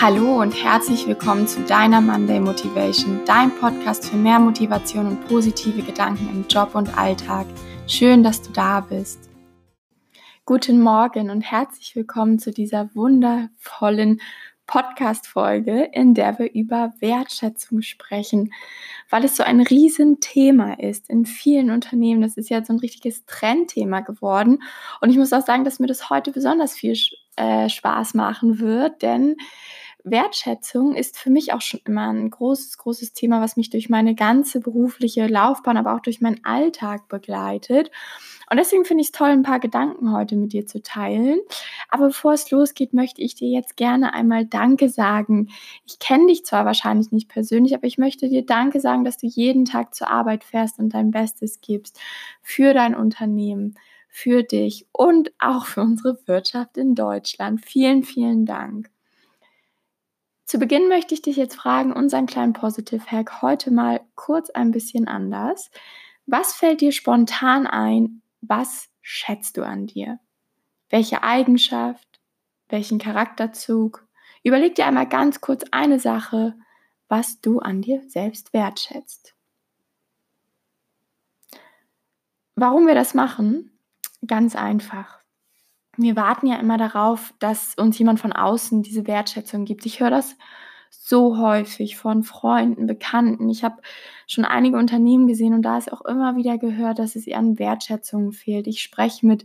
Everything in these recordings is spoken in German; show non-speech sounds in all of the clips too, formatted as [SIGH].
Hallo und herzlich willkommen zu deiner Monday Motivation, dein Podcast für mehr Motivation und positive Gedanken im Job und Alltag. Schön, dass du da bist. Guten Morgen und herzlich willkommen zu dieser wundervollen Podcast-Folge, in der wir über Wertschätzung sprechen, weil es so ein Riesenthema ist in vielen Unternehmen. Das ist ja so ein richtiges Trendthema geworden. Und ich muss auch sagen, dass mir das heute besonders viel äh, Spaß machen wird, denn Wertschätzung ist für mich auch schon immer ein großes, großes Thema, was mich durch meine ganze berufliche Laufbahn, aber auch durch meinen Alltag begleitet. Und deswegen finde ich es toll, ein paar Gedanken heute mit dir zu teilen. Aber bevor es losgeht, möchte ich dir jetzt gerne einmal Danke sagen. Ich kenne dich zwar wahrscheinlich nicht persönlich, aber ich möchte dir Danke sagen, dass du jeden Tag zur Arbeit fährst und dein Bestes gibst für dein Unternehmen für dich und auch für unsere Wirtschaft in Deutschland. Vielen, vielen Dank. Zu Beginn möchte ich dich jetzt fragen, unseren kleinen Positive Hack heute mal kurz ein bisschen anders. Was fällt dir spontan ein? Was schätzt du an dir? Welche Eigenschaft? Welchen Charakterzug? Überleg dir einmal ganz kurz eine Sache, was du an dir selbst wertschätzt. Warum wir das machen? Ganz einfach wir warten ja immer darauf, dass uns jemand von außen diese Wertschätzung gibt. Ich höre das so häufig von Freunden, Bekannten. Ich habe schon einige Unternehmen gesehen und da ist auch immer wieder gehört, dass es an Wertschätzung fehlt. Ich spreche mit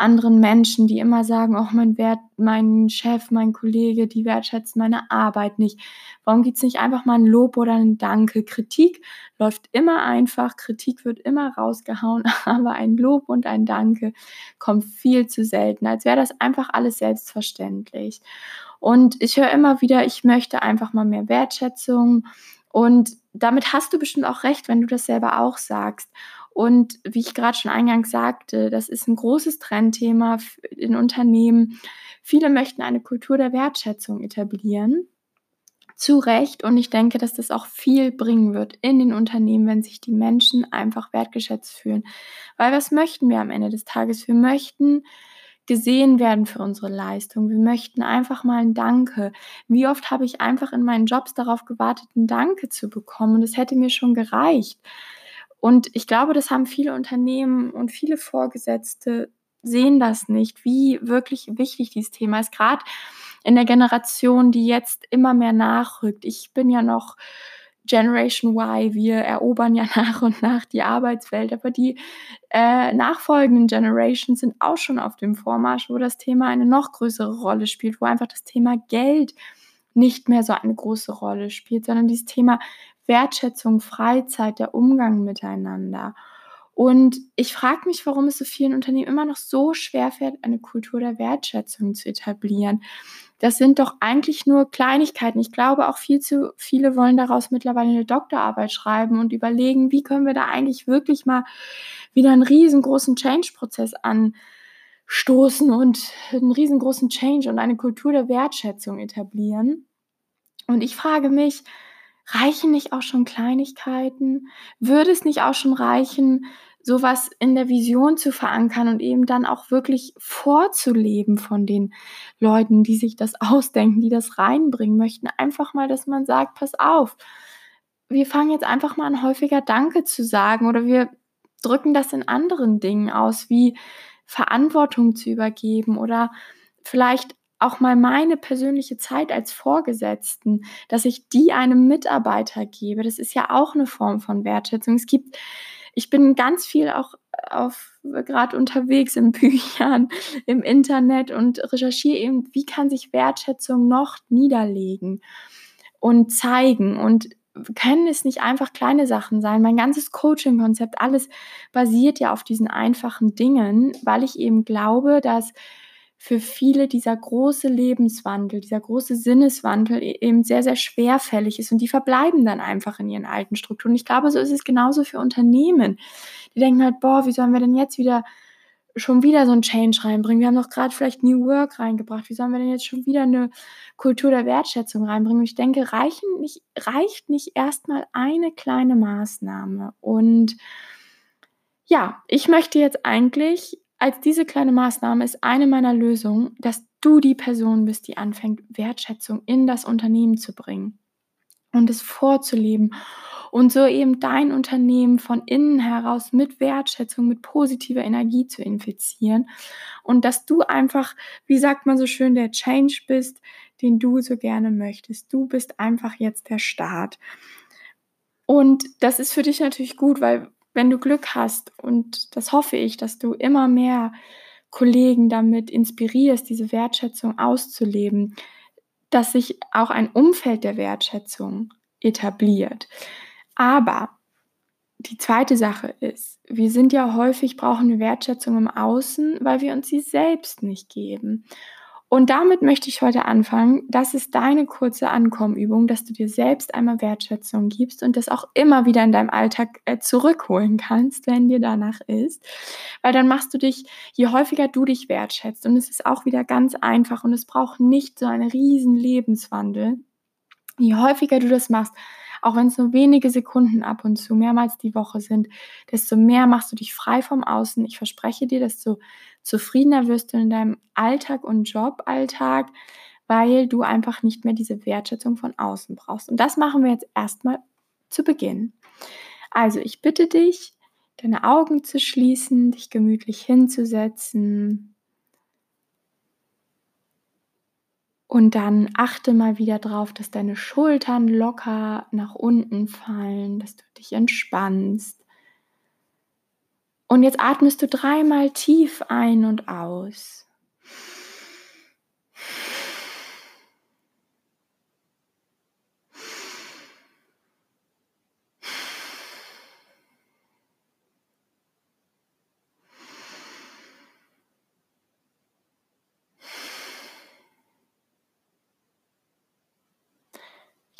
anderen Menschen, die immer sagen, oh, mein Wert, mein Chef, mein Kollege, die wertschätzen meine Arbeit nicht. Warum gibt es nicht einfach mal ein Lob oder ein Danke? Kritik läuft immer einfach, Kritik wird immer rausgehauen, [LAUGHS] aber ein Lob und ein Danke kommt viel zu selten, als wäre das einfach alles selbstverständlich. Und ich höre immer wieder, ich möchte einfach mal mehr Wertschätzung. Und damit hast du bestimmt auch recht, wenn du das selber auch sagst. Und wie ich gerade schon eingangs sagte, das ist ein großes Trendthema in Unternehmen. Viele möchten eine Kultur der Wertschätzung etablieren. Zu Recht. Und ich denke, dass das auch viel bringen wird in den Unternehmen, wenn sich die Menschen einfach wertgeschätzt fühlen. Weil was möchten wir am Ende des Tages? Wir möchten gesehen werden für unsere Leistung. Wir möchten einfach mal ein Danke. Wie oft habe ich einfach in meinen Jobs darauf gewartet, ein Danke zu bekommen? Und es hätte mir schon gereicht. Und ich glaube, das haben viele Unternehmen und viele Vorgesetzte sehen das nicht, wie wirklich wichtig dieses Thema ist, gerade in der Generation, die jetzt immer mehr nachrückt. Ich bin ja noch Generation Y, wir erobern ja [LAUGHS] nach und nach die Arbeitswelt, aber die äh, nachfolgenden Generations sind auch schon auf dem Vormarsch, wo das Thema eine noch größere Rolle spielt, wo einfach das Thema Geld nicht mehr so eine große Rolle spielt, sondern dieses Thema Wertschätzung, Freizeit, der Umgang miteinander. Und ich frage mich, warum es so vielen Unternehmen immer noch so schwer fällt, eine Kultur der Wertschätzung zu etablieren. Das sind doch eigentlich nur Kleinigkeiten. Ich glaube, auch viel zu viele wollen daraus mittlerweile eine Doktorarbeit schreiben und überlegen, wie können wir da eigentlich wirklich mal wieder einen riesengroßen Change-Prozess anstoßen und einen riesengroßen Change und eine Kultur der Wertschätzung etablieren. Und ich frage mich, Reichen nicht auch schon Kleinigkeiten? Würde es nicht auch schon reichen, sowas in der Vision zu verankern und eben dann auch wirklich vorzuleben von den Leuten, die sich das [LAUGHS] ausdenken, die das reinbringen möchten? Einfach mal, dass man sagt, pass auf, wir fangen jetzt einfach mal an, häufiger Danke zu sagen oder wir drücken das in anderen Dingen aus, wie Verantwortung zu übergeben oder vielleicht auch mal meine persönliche Zeit als Vorgesetzten, dass ich die einem Mitarbeiter gebe, das ist ja auch eine Form von Wertschätzung. Es gibt, ich bin ganz viel auch auf gerade unterwegs in [LAUGHS] Büchern, im Internet und recherchiere eben, wie kann sich Wertschätzung noch niederlegen und zeigen und können es nicht einfach kleine Sachen sein. Mein ganzes Coaching-Konzept, alles basiert ja auf diesen einfachen Dingen, weil ich eben glaube, dass für viele dieser große Lebenswandel, dieser große Sinneswandel e-, eben sehr, sehr schwerfällig ist und die verbleiben dann einfach in ihren alten Strukturen. Ich glaube, so ist es genauso für Unternehmen. Die denken halt, boah, wie sollen wir denn jetzt wieder schon wieder so ein Change reinbringen? Wir haben doch gerade vielleicht New Work reingebracht. Wie sollen wir denn jetzt schon wieder eine Kultur der Wertschätzung reinbringen? Und ich denke, reichen nicht, reicht nicht erstmal eine kleine Maßnahme. Und ja, ich möchte jetzt eigentlich als diese kleine Maßnahme ist eine meiner Lösungen, dass du die Person bist, die anfängt, Wertschätzung in das Unternehmen zu bringen und es vorzuleben und so eben dein Unternehmen von innen heraus mit Wertschätzung, mit positiver Energie zu infizieren und dass du einfach, wie sagt man so schön, der Change bist, den du so gerne möchtest. Du bist einfach jetzt der Start. Und das ist für dich natürlich gut, weil wenn du Glück hast und das hoffe ich, dass du immer mehr Kollegen damit inspirierst, diese Wertschätzung auszuleben, dass sich auch ein Umfeld der Wertschätzung etabliert. Aber die zweite Sache ist, wir sind ja häufig, brauchen Wertschätzung im Außen, weil wir uns sie selbst nicht geben. Und damit möchte ich heute anfangen. Das ist deine kurze Ankommenübung, dass du dir selbst einmal Wertschätzung gibst und das auch immer wieder in deinem Alltag äh, zurückholen kannst, wenn dir danach ist. Weil dann machst du dich, je häufiger du dich wertschätzt, und es ist auch wieder ganz einfach und es braucht nicht so einen riesen Lebenswandel. Je häufiger du das machst, auch wenn es nur wenige Sekunden ab und zu mehrmals die Woche sind, desto mehr machst du dich frei vom Außen. Ich verspreche dir, desto zufriedener wirst du in deinem Alltag und Joballtag, weil du einfach nicht mehr diese Wertschätzung von außen brauchst. Und das machen wir jetzt erstmal zu Beginn. Also ich bitte dich, deine Augen zu schließen, dich gemütlich hinzusetzen, Und dann achte mal wieder drauf, dass deine Schultern locker nach unten fallen, dass du dich entspannst. Und jetzt atmest du dreimal tief ein und aus.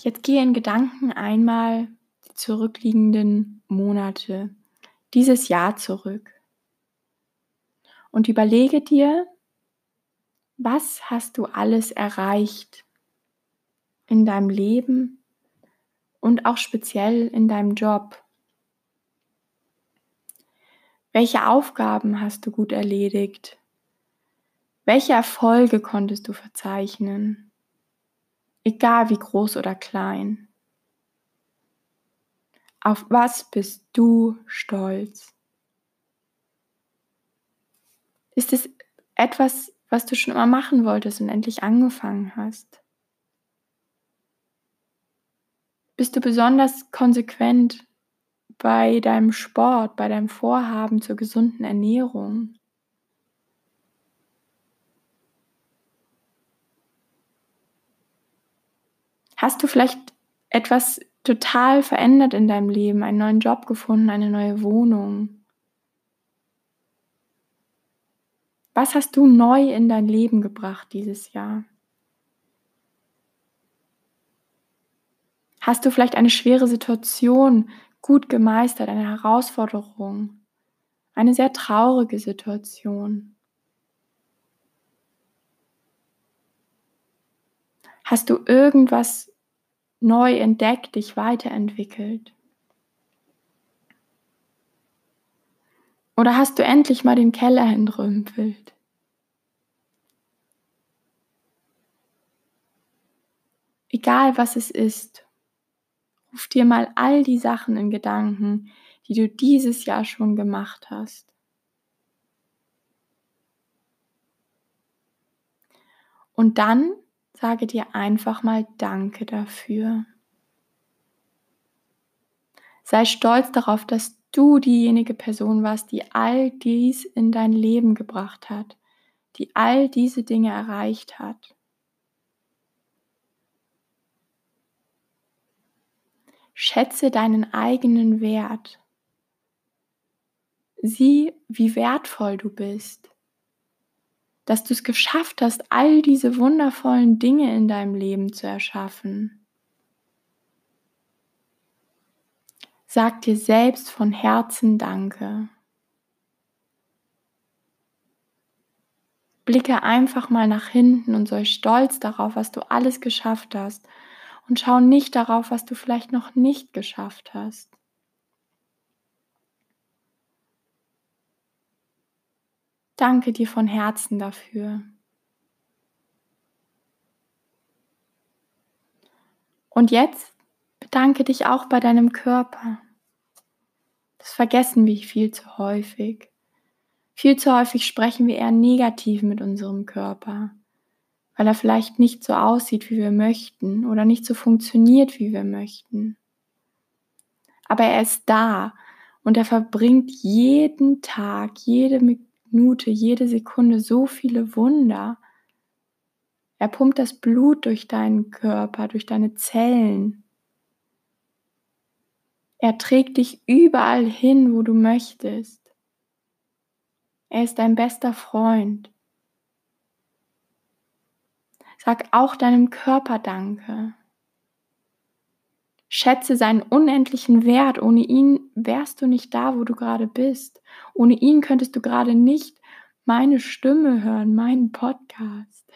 Jetzt gehe in Gedanken einmal die zurückliegenden Monate, dieses Jahr zurück und überlege dir, was hast du alles erreicht in deinem Leben und auch speziell in deinem Job? Welche Aufgaben hast du gut erledigt? Welche Erfolge konntest du verzeichnen? egal wie groß oder klein. Auf was bist du stolz? Ist es etwas, was du schon immer machen wolltest und endlich angefangen hast? Bist du besonders konsequent bei deinem Sport, bei deinem Vorhaben zur gesunden Ernährung? Hast du vielleicht etwas total verändert in deinem Leben, einen neuen Job gefunden, eine neue Wohnung? Was hast du neu in dein Leben gebracht dieses Jahr? Hast du vielleicht eine schwere Situation gut gemeistert, eine Herausforderung, eine sehr traurige Situation? Hast du irgendwas neu entdeckt, dich weiterentwickelt? Oder hast du endlich mal den Keller entrümpelt? Egal was es ist, ruf dir mal all die Sachen in Gedanken, die du dieses Jahr schon gemacht hast. Und dann Sage dir einfach mal Danke dafür. Sei stolz darauf, dass du diejenige Person warst, die all dies in dein Leben gebracht hat, die all diese Dinge erreicht hat. Schätze deinen eigenen Wert. Sieh, wie wertvoll du bist dass du es geschafft hast, all diese wundervollen Dinge in deinem Leben zu erschaffen. Sag dir selbst von Herzen Danke. Blicke einfach mal nach hinten und sei stolz darauf, was du alles geschafft hast und schau nicht darauf, was du vielleicht noch nicht geschafft hast. danke dir von Herzen dafür. Und jetzt bedanke dich auch bei deinem Körper. Das vergessen wir viel zu häufig. Viel zu häufig sprechen wir eher negativ mit unserem Körper, weil er vielleicht nicht so aussieht, wie wir möchten oder nicht so funktioniert, wie wir möchten. Aber er ist da und er verbringt jeden Tag, jede Minute, jede Sekunde so viele Wunder. Er pumpt das Blut durch deinen Körper, durch deine Zellen. Er trägt dich überall hin, wo du möchtest. Er ist dein bester Freund. Sag auch deinem Körper Danke. Schätze seinen unendlichen Wert. Ohne ihn wärst du nicht da, wo du gerade bist. Ohne ihn könntest du gerade nicht meine Stimme hören, meinen Podcast.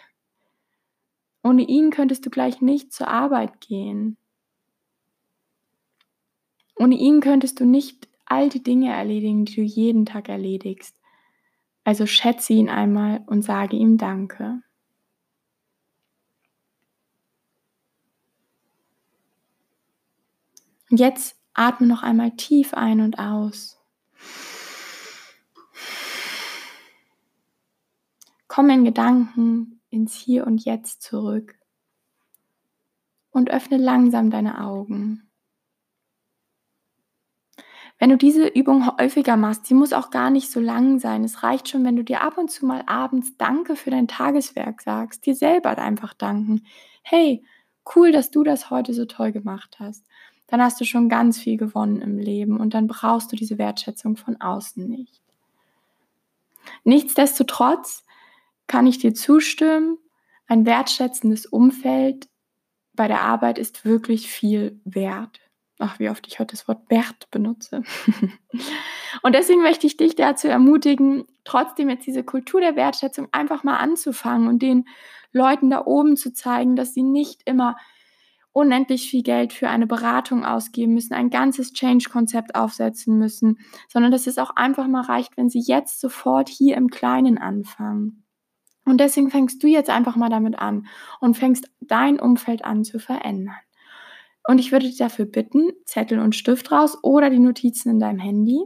Ohne ihn könntest du gleich nicht zur Arbeit gehen. Ohne ihn könntest du nicht all die Dinge erledigen, die du jeden Tag erledigst. Also schätze ihn einmal und sage ihm Danke. Und jetzt atme noch einmal tief ein und aus. Komm in Gedanken ins Hier und Jetzt zurück und öffne langsam deine Augen. Wenn du diese Übung häufiger machst, die muss auch gar nicht so lang sein. Es reicht schon, wenn du dir ab und zu mal abends Danke für dein Tageswerk sagst, dir selber einfach danken. Hey, cool, dass du das heute so toll gemacht hast. Dann hast du schon ganz viel gewonnen im Leben und dann brauchst du diese Wertschätzung von außen nicht. Nichtsdestotrotz kann ich dir zustimmen, ein wertschätzendes Umfeld bei der Arbeit ist wirklich viel wert. Ach, wie oft ich heute das Wort Wert benutze. [LAUGHS] und deswegen möchte ich dich dazu ermutigen, trotzdem jetzt diese Kultur der Wertschätzung einfach mal anzufangen und den Leuten da oben zu zeigen, dass sie nicht immer unendlich viel Geld für eine Beratung ausgeben müssen, ein ganzes Change-Konzept aufsetzen müssen, sondern dass es auch einfach mal reicht, wenn sie jetzt sofort hier im Kleinen anfangen. Und deswegen fängst du jetzt einfach mal damit an und fängst dein Umfeld an zu verändern. Und ich würde dich dafür bitten, Zettel und Stift raus oder die Notizen in deinem Handy.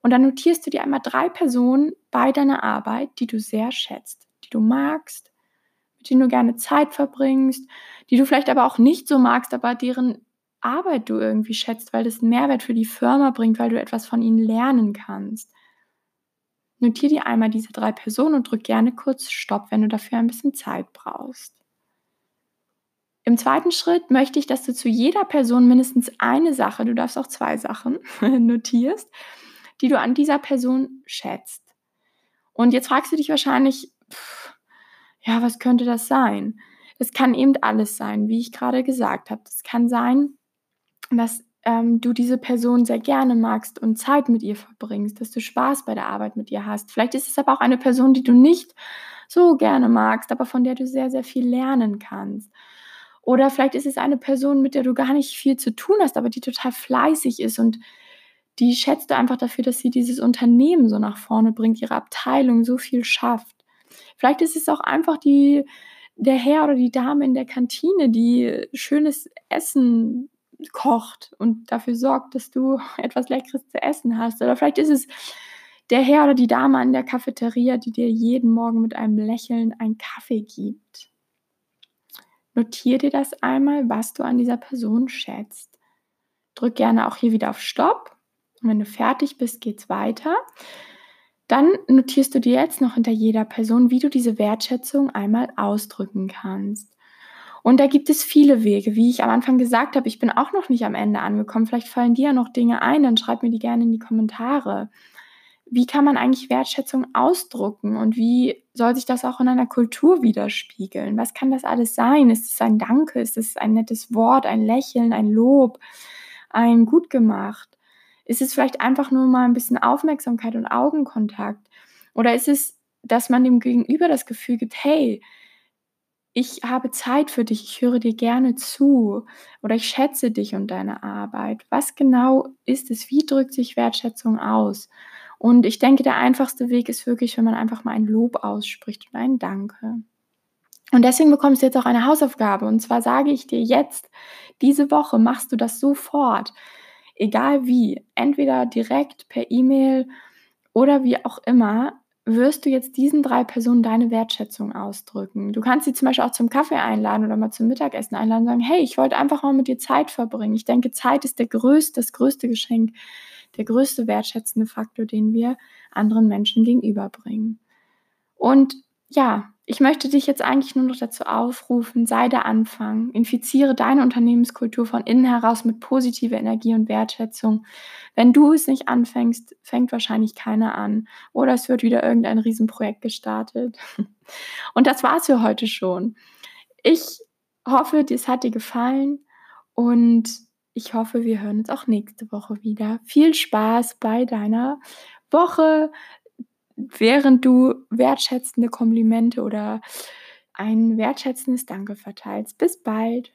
Und dann notierst du dir einmal drei Personen bei deiner Arbeit, die du sehr schätzt, die du magst, mit denen du gerne Zeit verbringst, die du vielleicht aber auch nicht so magst, aber deren Arbeit du irgendwie schätzt, weil das einen Mehrwert für die Firma bringt, weil du etwas von ihnen lernen kannst. Notier dir einmal diese drei Personen und drück gerne kurz Stopp, wenn du dafür ein bisschen Zeit brauchst. Im zweiten Schritt möchte ich, dass du zu jeder Person mindestens eine Sache, du darfst auch zwei Sachen, [LAUGHS] notierst, die du an dieser Person schätzt. Und jetzt fragst du dich wahrscheinlich, pff, ja, was könnte das sein? Das kann eben alles sein, wie ich gerade gesagt habe. Es kann sein, dass ähm, du diese Person sehr gerne magst und Zeit mit ihr verbringst, dass du Spaß bei der Arbeit mit ihr hast. Vielleicht ist es aber auch eine Person, die du nicht so gerne magst, aber von der du sehr, sehr viel lernen kannst. Oder vielleicht ist es eine Person, mit der du gar nicht viel zu tun hast, aber die total fleißig ist und die schätzt du einfach dafür, dass sie dieses Unternehmen so nach vorne bringt, ihre Abteilung so viel schafft. Vielleicht ist es auch einfach die, der Herr oder die Dame in der Kantine, die schönes Essen kocht und dafür sorgt, dass du [LAUGHS] etwas Leckeres zu essen hast. Oder vielleicht ist es der Herr oder die Dame an der Cafeteria, die dir jeden Morgen mit einem Lächeln einen Kaffee gibt. Notier dir das einmal, was du an dieser Person schätzt. Drück gerne auch hier wieder auf Stopp. Und wenn du fertig bist, geht's weiter. Dann notierst du dir jetzt noch hinter jeder Person, wie du diese Wertschätzung einmal ausdrücken kannst. Und da gibt es viele Wege. Wie ich am Anfang gesagt habe, ich bin auch noch nicht am Ende angekommen. Vielleicht fallen dir ja noch Dinge ein, dann schreib mir die gerne in die Kommentare. Wie kann man eigentlich Wertschätzung ausdrucken und wie soll sich das auch in einer Kultur widerspiegeln? Was kann das alles sein? Ist es ein Danke? Ist es ein nettes Wort, ein Lächeln, ein Lob, ein Gut gemacht? Ist es vielleicht einfach nur mal ein bisschen Aufmerksamkeit und Augenkontakt? Oder ist es, dass man dem Gegenüber das Gefühl gibt, hey, ich habe Zeit für dich, ich höre dir gerne zu oder ich schätze dich und deine Arbeit. Was genau ist es? Wie drückt sich Wertschätzung aus? Und ich denke, der einfachste Weg ist wirklich, wenn man einfach mal ein Lob ausspricht und ein Danke. Und deswegen bekommst du jetzt auch eine Hausaufgabe. Und zwar sage ich dir jetzt, diese Woche machst du das sofort. Egal wie. Entweder direkt per E-Mail oder wie auch immer, wirst du jetzt diesen drei Personen deine Wertschätzung ausdrücken. Du kannst sie zum Beispiel auch zum Kaffee einladen oder mal zum Mittagessen einladen und sagen, hey, ich wollte einfach mal mit dir Zeit verbringen. Ich denke, Zeit ist der größte, das größte Geschenk, der größte wertschätzende Faktor, den wir anderen Menschen gegenüberbringen. Und ja, ich möchte dich jetzt eigentlich nur noch dazu aufrufen, sei der Anfang, infiziere deine Unternehmenskultur von innen heraus mit positiver Energie und Wertschätzung. Wenn du es nicht anfängst, fängt wahrscheinlich keiner an oder es wird wieder irgendein Riesenprojekt gestartet. [LAUGHS] Und das war's für heute schon. Ich hoffe, es hat dir gefallen und ich hoffe, wir hören uns auch nächste Woche wieder. Viel Spaß bei deiner Woche während du wertschätzende Komplimente oder ein wertschätzendes Danke verteilst. Bis bald.